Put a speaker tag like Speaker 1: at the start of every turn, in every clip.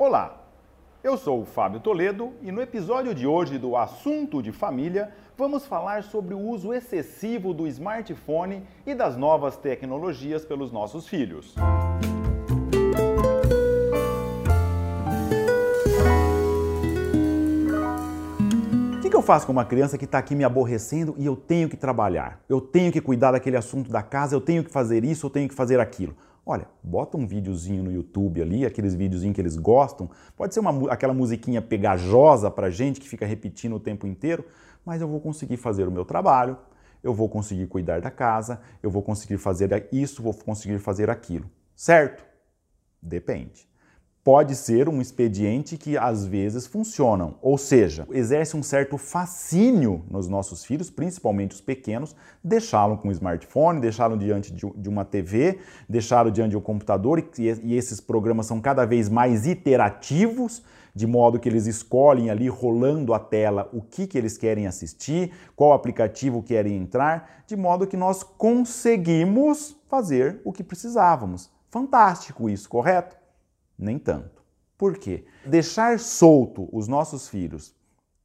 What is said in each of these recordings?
Speaker 1: Olá, eu sou o Fábio Toledo e no episódio de hoje do Assunto de Família vamos falar sobre o uso excessivo do smartphone e das novas tecnologias pelos nossos filhos. Eu faço com uma criança que está aqui me aborrecendo e eu tenho que trabalhar? Eu tenho que cuidar daquele assunto da casa, eu tenho que fazer isso, eu tenho que fazer aquilo. Olha, bota um videozinho no YouTube ali, aqueles videozinhos que eles gostam. Pode ser uma, aquela musiquinha pegajosa pra gente que fica repetindo o tempo inteiro, mas eu vou conseguir fazer o meu trabalho, eu vou conseguir cuidar da casa, eu vou conseguir fazer isso, vou conseguir fazer aquilo. Certo? Depende pode ser um expediente que às vezes funcionam, ou seja, exerce um certo fascínio nos nossos filhos, principalmente os pequenos, deixá-lo com um smartphone, deixá-lo diante de uma TV, deixá-lo diante de um computador e esses programas são cada vez mais iterativos, de modo que eles escolhem ali rolando a tela o que, que eles querem assistir, qual aplicativo querem entrar, de modo que nós conseguimos fazer o que precisávamos. Fantástico isso, correto? Nem tanto. Por quê? Deixar solto os nossos filhos,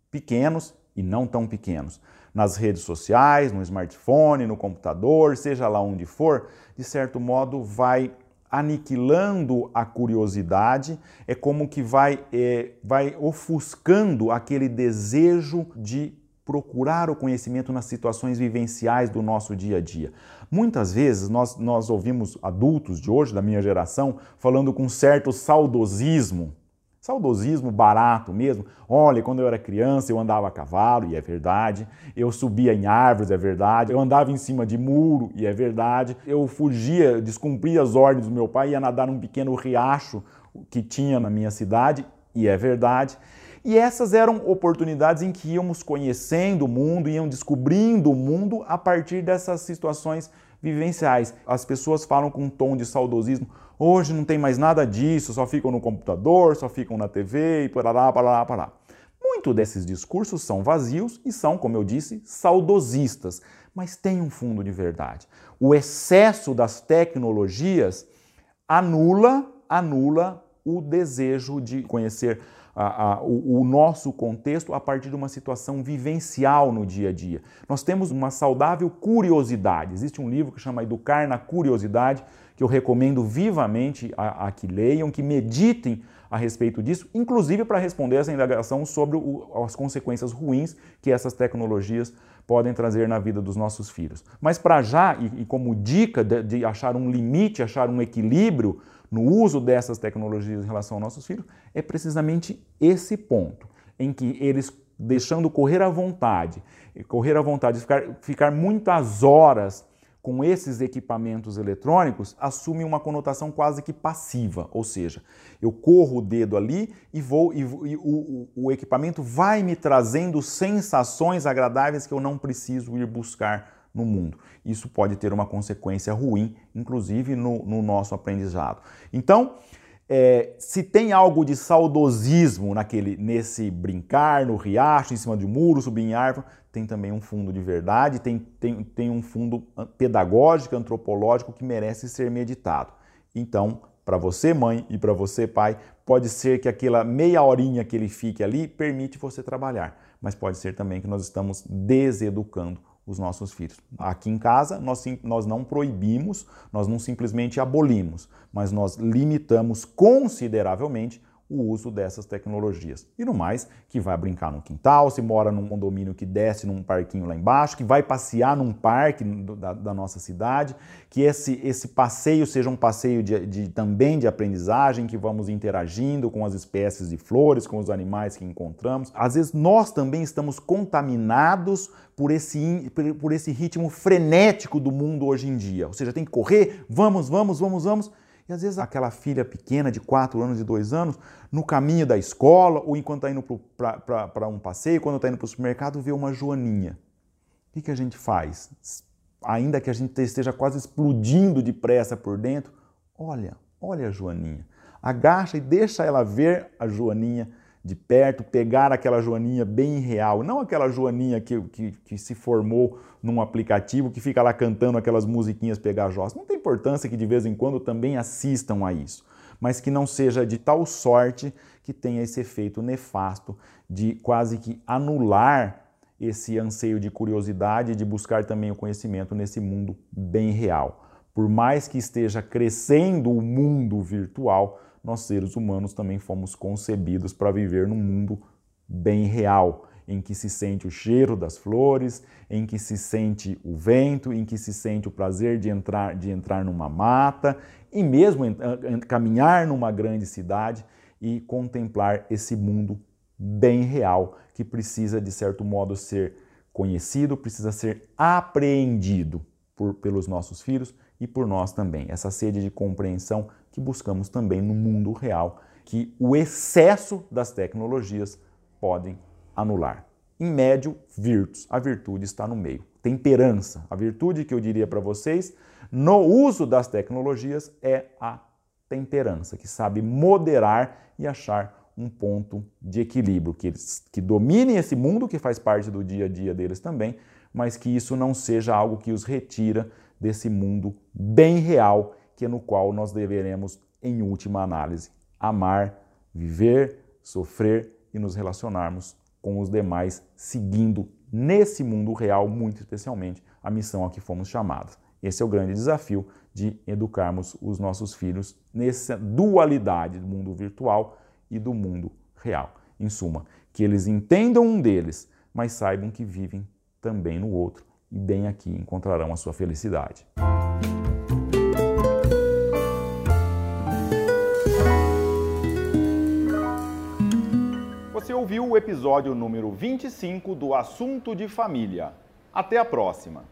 Speaker 1: pequenos e não tão pequenos, nas redes sociais, no smartphone, no computador, seja lá onde for, de certo modo vai aniquilando a curiosidade, é como que vai, é, vai ofuscando aquele desejo de procurar o conhecimento nas situações vivenciais do nosso dia a dia. Muitas vezes nós, nós ouvimos adultos de hoje, da minha geração, falando com certo saudosismo, saudosismo barato mesmo. Olha, quando eu era criança eu andava a cavalo, e é verdade. Eu subia em árvores, é verdade. Eu andava em cima de muro, e é verdade. Eu fugia, descumpria as ordens do meu pai, ia nadar num pequeno riacho que tinha na minha cidade, e é verdade. E essas eram oportunidades em que íamos conhecendo o mundo, iam descobrindo o mundo a partir dessas situações vivenciais. As pessoas falam com um tom de saudosismo. Hoje não tem mais nada disso, só ficam no computador, só ficam na TV e parará, parará, parará. Muito desses discursos são vazios e são, como eu disse, saudosistas, mas tem um fundo de verdade. O excesso das tecnologias anula, anula o desejo de conhecer a, a, o, o, nosso contexto a partir de uma situação vivencial no dia a dia. Nós temos uma saudável curiosidade. Existe um livro que chama Educar na Curiosidade, que eu recomendo vivamente a, a que leiam, que meditem a respeito disso, inclusive para responder essa indagação sobre o, as consequências ruins que essas tecnologias podem trazer na vida dos nossos filhos. Mas para já, e, e, como dica de, de achar um limite, achar um equilíbrio no uso dessas tecnologias em relação aos nossos filhos, é precisamente esse ponto, em que eles, deixando correr à vontade, correr à vontade, ficar, ficar muitas horas com esses equipamentos eletrônicos assume uma conotação quase que passiva, ou seja, eu corro o dedo ali e vou e, e o, o, equipamento vai me trazendo sensações agradáveis que eu não preciso ir buscar no mundo. Isso pode ter uma consequência ruim, inclusive no, no nosso aprendizado. Então, é, se tem algo de saudosismo naquele, nesse brincar no riacho, em cima de um muro, subir em árvore, tem também um fundo de verdade, tem, tem, tem um fundo pedagógico, antropológico que merece ser meditado. Então, para você, mãe, e para você, pai, pode ser que aquela meia horinha que ele fique ali permite você trabalhar, mas pode ser também que nós estamos deseducando os nossos filhos. Aqui em casa, nós, nós não proibimos, nós não simplesmente abolimos, mas nós limitamos consideravelmente o uso dessas tecnologias. E no mais, que vai brincar no quintal, se mora num condomínio que desce num parquinho lá embaixo, que vai passear num parque da, da nossa cidade, que esse, esse passeio seja um passeio de, de, também de aprendizagem, que vamos interagindo com as espécies de flores, com os animais que encontramos. Às vezes nós também estamos contaminados por esse, por esse ritmo frenético do mundo hoje em dia. Ou seja, tem que correr, vamos, vamos, vamos, vamos e às vezes aquela filha pequena de 4 anos e 2 anos, no caminho da escola, ou enquanto está indo para um passeio, quando está indo para o supermercado, vê uma joaninha. O que, que a gente faz? Ainda que a gente esteja quase explodindo depressa por dentro, olha, olha a joaninha. Agacha e deixa ela ver a joaninha de perto, pegar aquela joaninha bem real, não aquela joaninha que, que, que, se formou num aplicativo que fica lá cantando aquelas musiquinhas pegajosas. Não tem importância que de vez em quando também assistam a isso. mas que não seja de tal sorte que tenha esse efeito nefasto de quase que anular esse anseio de curiosidade de buscar também o conhecimento nesse mundo bem real. Por mais que esteja crescendo o mundo virtual, nós seres humanos também fomos concebidos para viver num mundo bem real, em que se sente o cheiro das flores, em que se sente o vento, em que se sente o prazer de entrar, de entrar numa mata e mesmo caminhar numa grande cidade e contemplar esse mundo bem real que precisa, de certo modo, ser conhecido, precisa ser apreendido por, pelos nossos filhos e por nós também. Essa sede de compreensão que buscamos também no mundo real, que o excesso das tecnologias podem anular. Em médio, virtus. A virtude está no meio. Temperança. A virtude que eu diria para vocês no uso das tecnologias é a temperança, que sabe moderar e achar um ponto de equilíbrio, que eles que dominem esse mundo que faz parte do dia a dia deles também, mas que isso não seja algo que os retira desse mundo bem real, que é no qual nós deveremos, em última análise, amar, viver, sofrer e nos relacionarmos com os demais, seguindo nesse mundo real, muito especialmente, a missão a que fomos chamados. Esse é o grande desafio de educarmos os nossos filhos nessa dualidade do mundo virtual e do mundo real. Em suma, que eles entendam um deles, mas saibam que vivem também no outro e bem aqui encontrarão a sua felicidade. Você ouviu o episódio número 25 do Assunto de Família. Até a próxima!